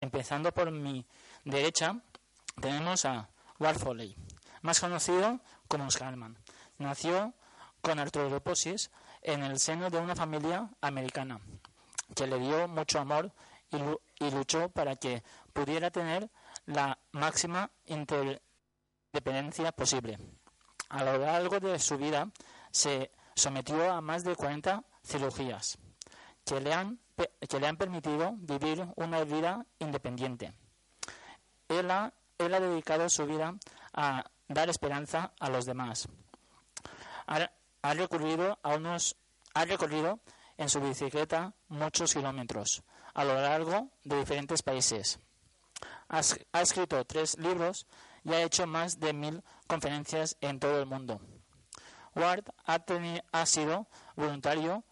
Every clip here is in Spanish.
Empezando por mi derecha, tenemos a Walt Foley, más conocido como Scarman. Nació con artroposis en el seno de una familia americana que le dio mucho amor y, luchó para que pudiera tener la máxima independencia posible. A lo largo de su vida se sometió a más de 40 cirugías que le han que le han permitido vivir una vida independiente. Él ha, dedicado su vida a dar esperanza a los demás. Ha, recorrido a ha recorrido en su bicicleta muchos kilómetros a lo largo de diferentes países. Ha, escrito tres libros y ha hecho más de mil conferencias en todo el mundo. Ward ha sido voluntario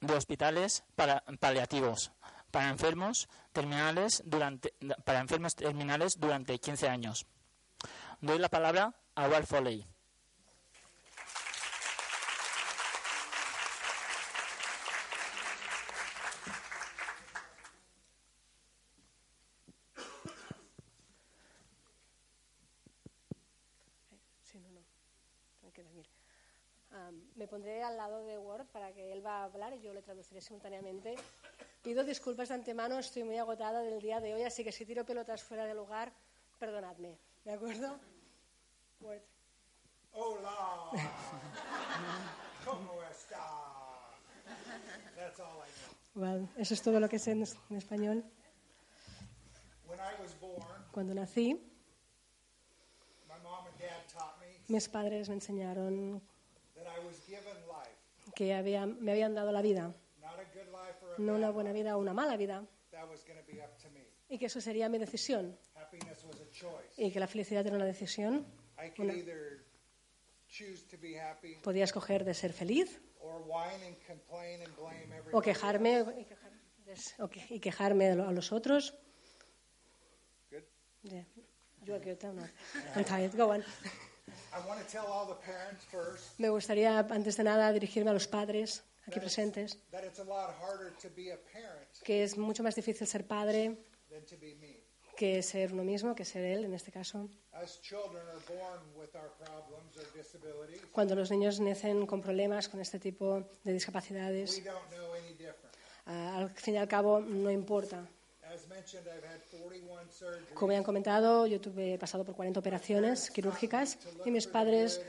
de hospitales para, paliativos para enfermos terminales durante para enfermos terminales durante 15 años. Doy la palabra a Walt Foley. Me pondré al lado de Word para que él va a hablar y yo le traduciré simultáneamente. Pido disculpas de antemano, estoy muy agotada del día de hoy, así que si tiro pelotas fuera de lugar, perdonadme. ¿De acuerdo? Word. Hola. ¿Cómo está? That's all I know. Well, eso es todo lo que sé en, en español. When I was born, Cuando nací, my mom and dad taught me mis padres me enseñaron that I was given life, que había, me habían dado la vida, not a good life or a no una buena vida o una mala vida, y que eso sería mi decisión, y que la felicidad era una decisión. Happy Podía escoger de ser feliz o quejarme, y quejarme a lo- a los otros. Yeah. You are good, I'm not. I'm tired. Go on. Me gustaría, antes de nada, dirigirme a los padres aquí presentes, que es mucho más difícil ser padre que ser uno mismo, que ser él en este caso. Cuando los niños nacen con problemas, con este tipo de discapacidades, ah, al fin y al cabo no importa. As mentioned, I've had 41 surgeries. Como ya han comentado, yo tuve he pasado por 40 operaciones quirúrgicas y mis padres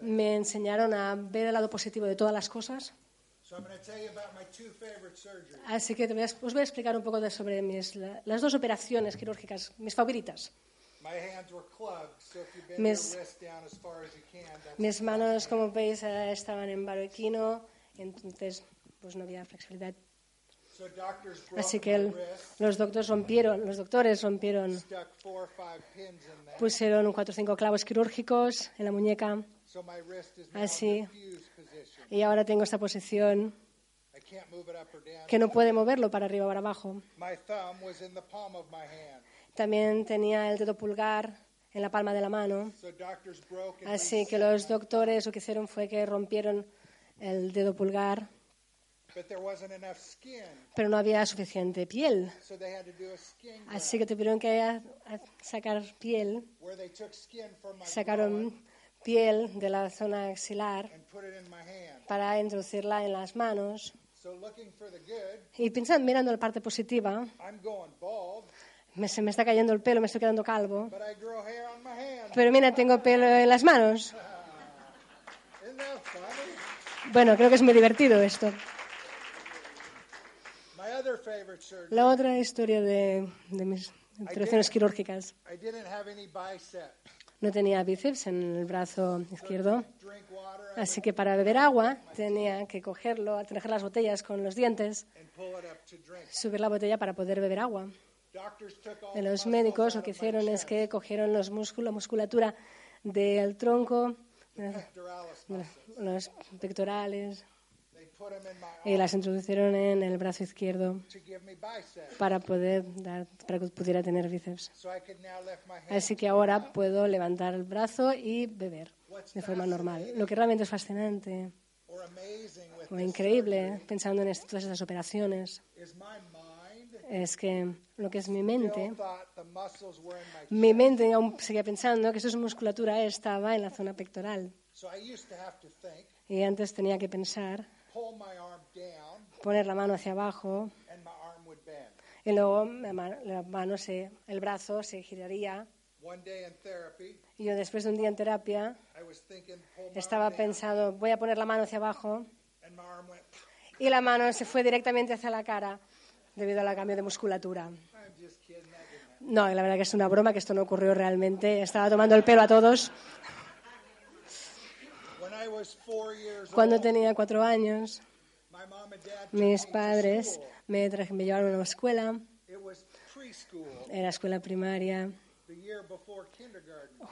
me enseñaron a ver el lado positivo de todas las cosas. Así que os voy a explicar un poco de sobre mis, la- las dos operaciones quirúrgicas, mis favoritas. Mis- Mis manos, como veis, eh, estaban en barbequino, entonces pues no había flexibilidad. So doctors broke Así que el- los doctores rompieron, los doctores rompieron, stuck four or five pins in there, pusieron cuatro o cinco clavos quirúrgicos en la muñeca. Así. y ahora tengo esta posición I can't move it up or down. que no puede moverlo para arriba o para abajo. My thumb was in the palm of my hand, También tenía el dedo pulgar en la palma de la mano, así que los doctores lo que hicieron fue que rompieron el dedo pulgar, pero no había suficiente piel, así que tuvieron que sacar piel, where they took skin from my sacaron piel de la zona axilar and put it in my hand. para introducirla en las manos. So looking for the good, Y pensando, mirando la parte positiva, I'm going bald, me, se me está cayendo el pelo, me estoy quedando calvo. but I grow hair on my hand. Pero mira, tengo pelo en las manos. Bueno, creo que es muy divertido esto. My other favorite surgery, La otra historia de, de mis operaciones quirúrgicas. I didn't have any bicep. No tenía bíceps en el brazo izquierdo, Drink water I así que para beber agua tenía que cogerlo, atrajar las botellas con los dientes, subir la botella para poder beber agua. Los médicos lo que hicieron es que cogieron los músculos, la musculatura del tronco, los pectorales, y las introdujeron en el brazo izquierdo para poder dar, para que pudiera tener bíceps. Así que ahora puedo levantar el brazo y beber de forma normal. Lo que realmente es fascinante o increíble pensando en todas estas operaciones es que lo que es mi mente, mi mente aún seguía pensando que esa musculatura estaba en la zona pectoral. Y antes tenía que pensar, poner la mano hacia abajo y luego la ma- la mano se, el brazo se giraría. Y yo después de un día en terapia estaba pensando, voy a poner la mano hacia abajo y la mano se fue directamente hacia la cara debido al cambio de musculatura. No, la verdad que es una broma, que esto no ocurrió realmente. Estaba tomando el pelo a todos. When I was four years Cuando tenía cuatro años, mis padres me, llevaron a una escuela, era escuela primaria,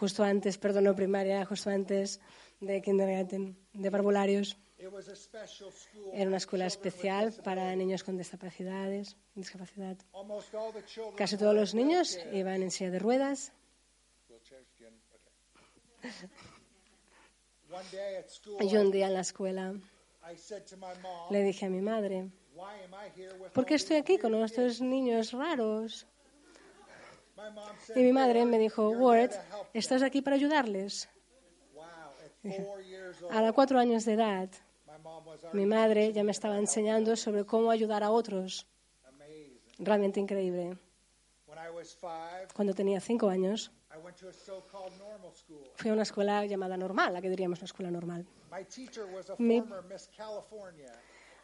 justo antes, perdón, no primaria, justo antes de kindergarten, de parvularios. It was a special school. Era una escuela especial para niños con discapacidades, discapacidad. Casi todos los niños iban en silla de ruedas. Yo un día en la escuela le dije a mi madre, "Why am I here with ¿por qué estoy aquí con estos kids?" niños raros? Y mi madre "Ward, me dijo, Ward, there to help them." ¿estás aquí para ayudarles? A los cuatro años de edad, mi madre ya me estaba enseñando sobre cómo ayudar a otros. Realmente increíble. When I was five, Cuando tenía cinco años, I went to a so-called normal school. fui a una escuela llamada normal, la que diríamos una escuela normal. My teacher was a Mi-.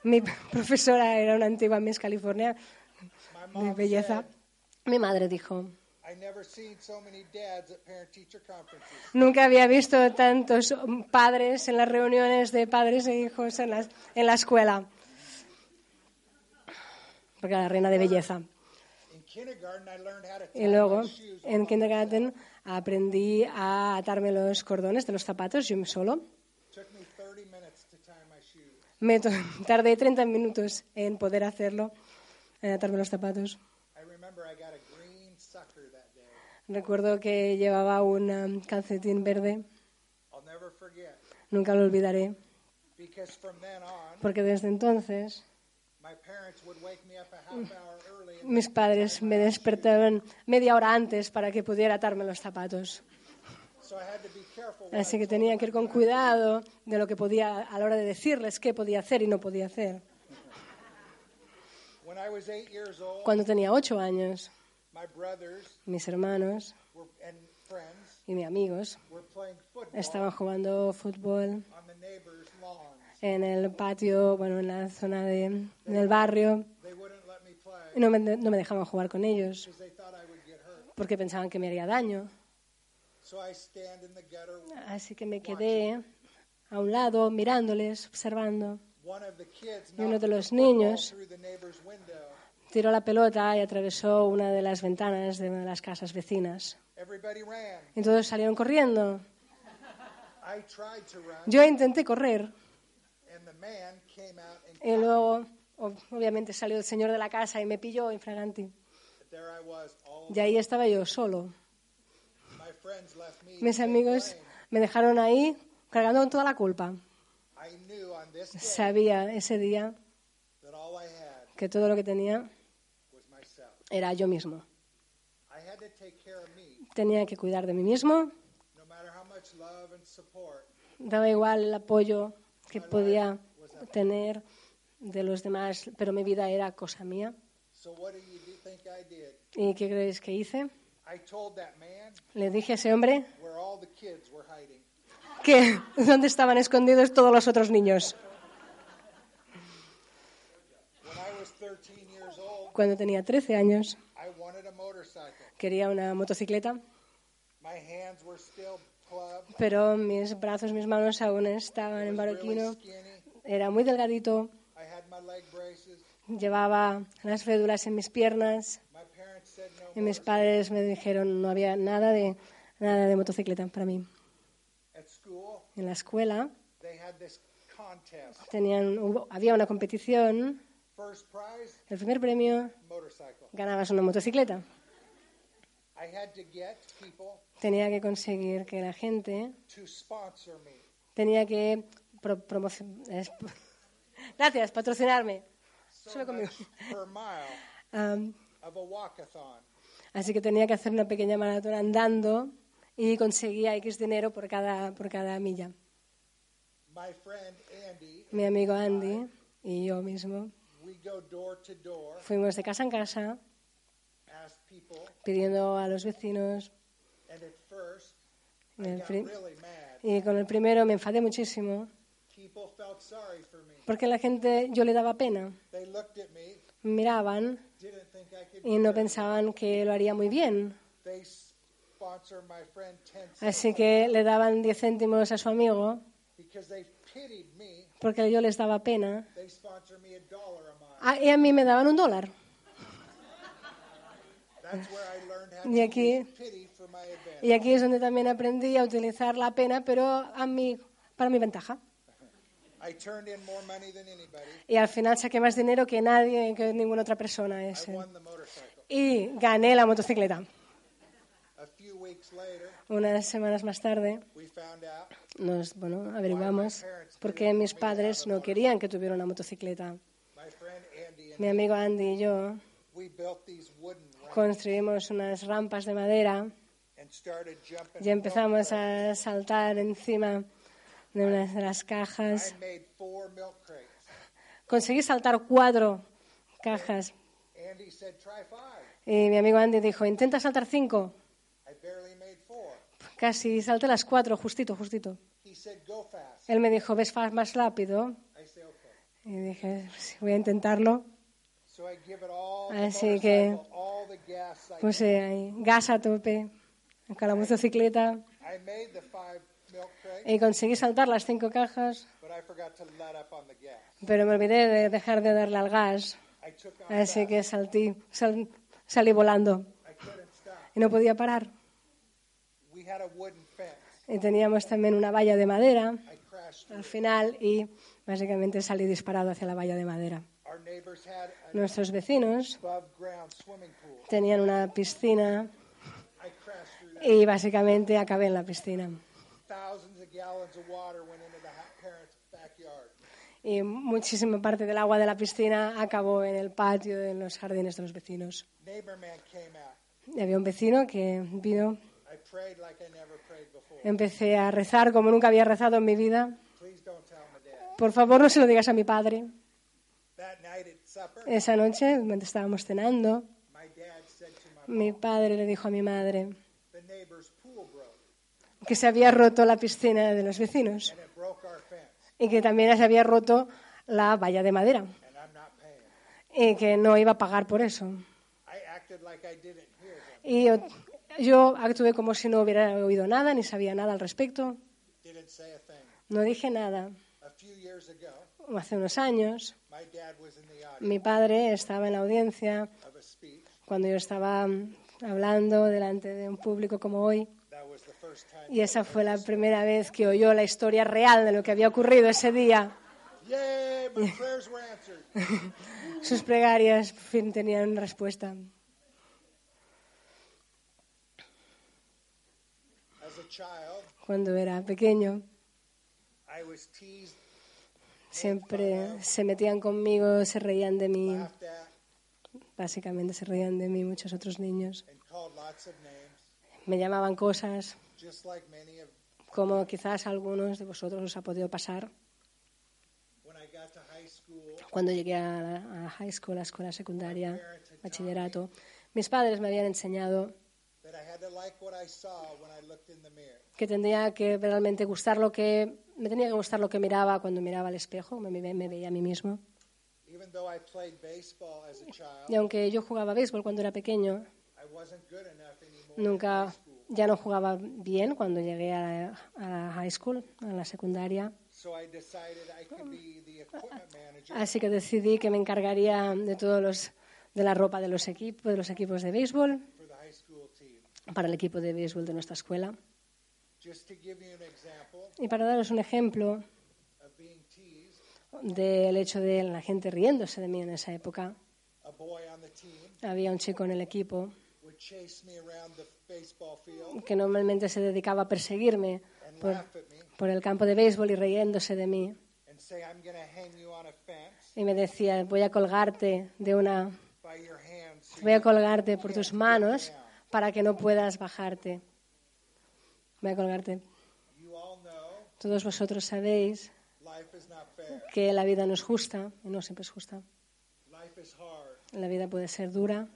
Mi profesora era una antigua Miss California My de belleza. Mi madre dijo, I never seen so many dads at parent-teacher conferences. nunca había visto tantos padres en las reuniones de padres e hijos en la, en la escuela. Porque era la reina de belleza. Y luego, en kindergarten, aprendí a atarme los cordones de los zapatos yo solo. Me 30 minutes to tie my shoes. Me to- tardé 30 minutos en poder hacerlo, en atarme los zapatos. I remember I got a green sucker that day. Recuerdo que llevaba un um, calcetín verde, I'll never forget nunca lo olvidaré, porque desde entonces mis padres me despertaban media hora antes para que pudiera atarme los zapatos. Así que tenía que ir con cuidado de lo que podía a la hora de decirles qué podía hacer y no podía hacer. Cuando tenía ocho años, mis hermanos y mis amigos were playing football estaban jugando fútbol en el patio, bueno, en la zona de, en el barrio. No me, no me dejaban jugar con ellos because they thought I would get hurt. porque pensaban que me haría daño. So I stand in the gutter. Así que me quedé a un lado mirándoles, observando. One of the kids Y uno de the los niños tiró la pelota y atravesó una de las ventanas de una de las casas vecinas. Y todos salieron corriendo. I tried to run, Yo intenté correr y luego, ob- obviamente, salió el señor de la casa y me pilló infraganti. Y ahí estaba yo solo. Mis amigos me dejaron ahí cargando con toda la culpa. Sabía ese día que todo lo que tenía era yo mismo. Tenía que cuidar de mí mismo, daba igual el apoyo que podía tener de los demás, pero mi vida era cosa mía. ¿Y qué creéis que hice? I told that man Le dije a ese hombre que dónde estaban escondidos todos los otros niños. When I was 13 years old, Cuando tenía 13 años, I wanted a motorcycle. quería una motocicleta, Pero mis brazos, mis manos aún estaban en barroquino. Era muy delgadito, llevaba las fédulas en mis piernas y mis padres me dijeron no había nada de nada de motocicleta para mí. En la escuela tenían hubo- había una competición, el primer premio ganabas una motocicleta. Tenía que conseguir que la gente tenía que pro- promocio- es- gracias patrocinarme So Solo conmigo. walkathon. Así que tenía que hacer una pequeña maratón andando y conseguía X dinero por cada, por cada milla. My friend Andy, Mi amigo Andy y yo mismo fuimos de casa en casa pidiendo a los vecinos. Y, con el primero me enfadé muchísimo. Porque la gente, yo le daba pena. Miraban y no pensaban que lo haría muy bien. They sponsor my friend 10 cents Así que le daban 10 céntimos a su amigo. Porque yo les daba pena. Ah, y a mí me daban un dólar. That's where I learned how Y aquí-. Y aquí es donde también aprendí a utilizar la pena, pero a mí, para mi ventaja. I turned in more money than anybody. Y al final saqué más dinero que nadie, que ninguna otra persona. Ese. Y gané la motocicleta. A few weeks later, Unas semanas más tarde nos bueno, averiguamos por qué mis padres no querían que tuviera una motocicleta. Mi amigo Andy y yo construimos unas rampas de madera y empezamos a saltar encima de una de las cajas. Conseguí saltar cuatro cajas Andy said, "Try five. y mi amigo Andy dijo, intenta saltar cinco. Casi salté las cuatro, justito, justito. Él me dijo, ¿ves más rápido? Y dije, "Sí, voy a intentarlo. Así que puse ahí gas a tope milk crates, y conseguí saltar las cinco cajas, pero me olvidé de dejar de darle al gas. Así que saltí, sal- salí volando. Y no podía parar. Y teníamos también una valla de madera al final y básicamente salí disparado hacia la valla de madera. Nuestros vecinos tenían una piscina y básicamente acabé en la piscina. Thousands of gallons of water went into the ha- parents' backyard. Y muchísima parte del agua de la piscina acabó en el patio, en los jardines de los vecinos. Y había un vecino que vino, I prayed like I never prayed before. empecé a rezar como nunca había rezado en mi vida. Please don't tell my dad. Por favor, no se lo digas a mi padre. Esa noche, mientras estábamos cenando, mi padre le dijo a mi madre que se había roto la piscina de los vecinos y que también se había roto la valla de madera y que no iba a pagar por eso. I acted like I didn't hear him. Y yo, yo actué como si no hubiera oído nada ni sabía nada al respecto. No dije nada. Hace unos años, mi padre estaba en la audiencia cuando yo estaba hablando delante de un público como hoy. Y esa fue la primera vez que oyó la historia real de lo que había ocurrido ese día. Sus plegarias por fin tenían respuesta. Cuando era pequeño, siempre se metían conmigo, se reían de mí. Básicamente se reían de mí muchos otros niños. Me llamaban cosas como quizás algunos de vosotros os ha podido pasar. Cuando llegué a, la- high school, a escuela secundaria, bachillerato, mis padres me habían enseñado que tendría que realmente gustar lo que me tenía que gustar lo que miraba cuando miraba al espejo, me, me- me veía a mí mismo. Y aunque yo jugaba béisbol cuando era pequeño, nunca ya no jugaba bien cuando llegué a la, a la high school, a la secundaria. Así que decidí que me encargaría de todos los de la ropa de los equipos, de los equipos de béisbol for the high school team. para el equipo de béisbol de nuestra escuela. Y para daros un ejemplo del hecho de la gente riéndose de mí en esa época, había un chico en el equipo que normalmente se dedicaba a perseguirme por, el campo de béisbol y riéndose de mí. Y me decía, voy a colgarte de una, Voy a colgarte por tus manos para que no puedas bajarte. Voy a colgarte. Todos vosotros sabéis que la vida no es justa, y no siempre es justa. La vida puede ser dura,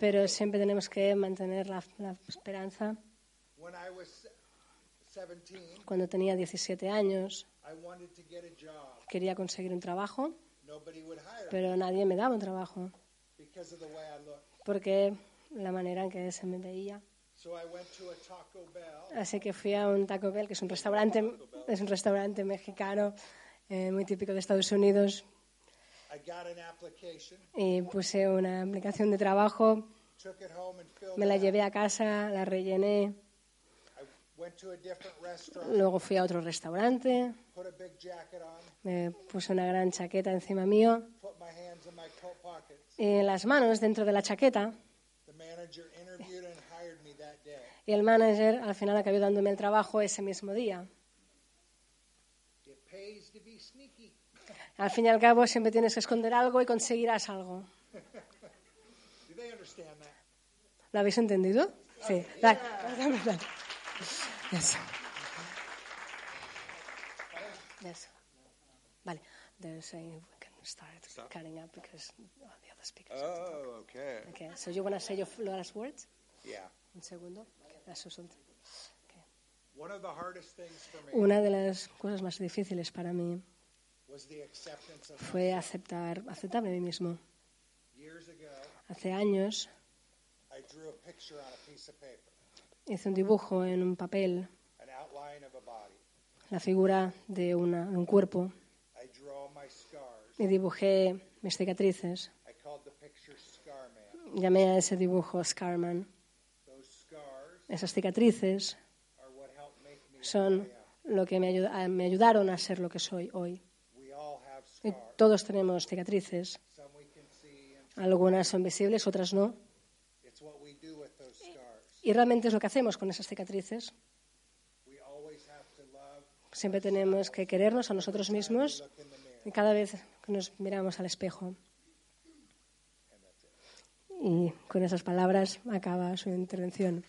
pero siempre tenemos que mantener la, la esperanza. When I was 17, Cuando tenía 17 años quería conseguir un trabajo, pero nadie me daba un trabajo porque la manera en que se me veía. Así que fui a un Taco Bell, que es un restaurante, es un restaurante mexicano eh, muy típico de Estados Unidos, I got an application, y puse una aplicación de trabajo, me la llevé a casa, la rellené, out. I went to a different restaurant, luego fui a otro restaurante, put a big jacket on, me puse una gran chaqueta encima mío. y las manos dentro de la chaqueta Y el manager al final acabó dándome el trabajo ese mismo día. It pays to be sneaky. Al fin y al cabo siempre tienes que esconder algo y conseguirás algo. Do they understand that? ¿Lo habéis entendido? Sí. Dale. Yes. Yes. Vale. They're saying we can start cutting up because the other speakers. Oh, okay. Okay. So you want to say your f- last words? Yeah. Un segundo. Una de las cosas más difíciles para mí was the acceptance of fue aceptar, aceptarme a mí mismo. years ago. Hace años I drew a picture on a piece of paper, hice un dibujo en un papel, an outline of a body. la figura de, una, de un cuerpo, I drew all my scars. y dibujé mis cicatrices. I called the picture Scar Man. Llamé a ese dibujo Scarman. Esas cicatrices son lo que me, ayuda- a- me ayudaron a ser lo que soy hoy. Todos tenemos cicatrices. Algunas son visibles, otras no. Y realmente es lo que hacemos con esas cicatrices. Siempre tenemos que querernos a nosotros mismos y cada vez que nos miramos al espejo. Y con esas palabras acaba su intervención.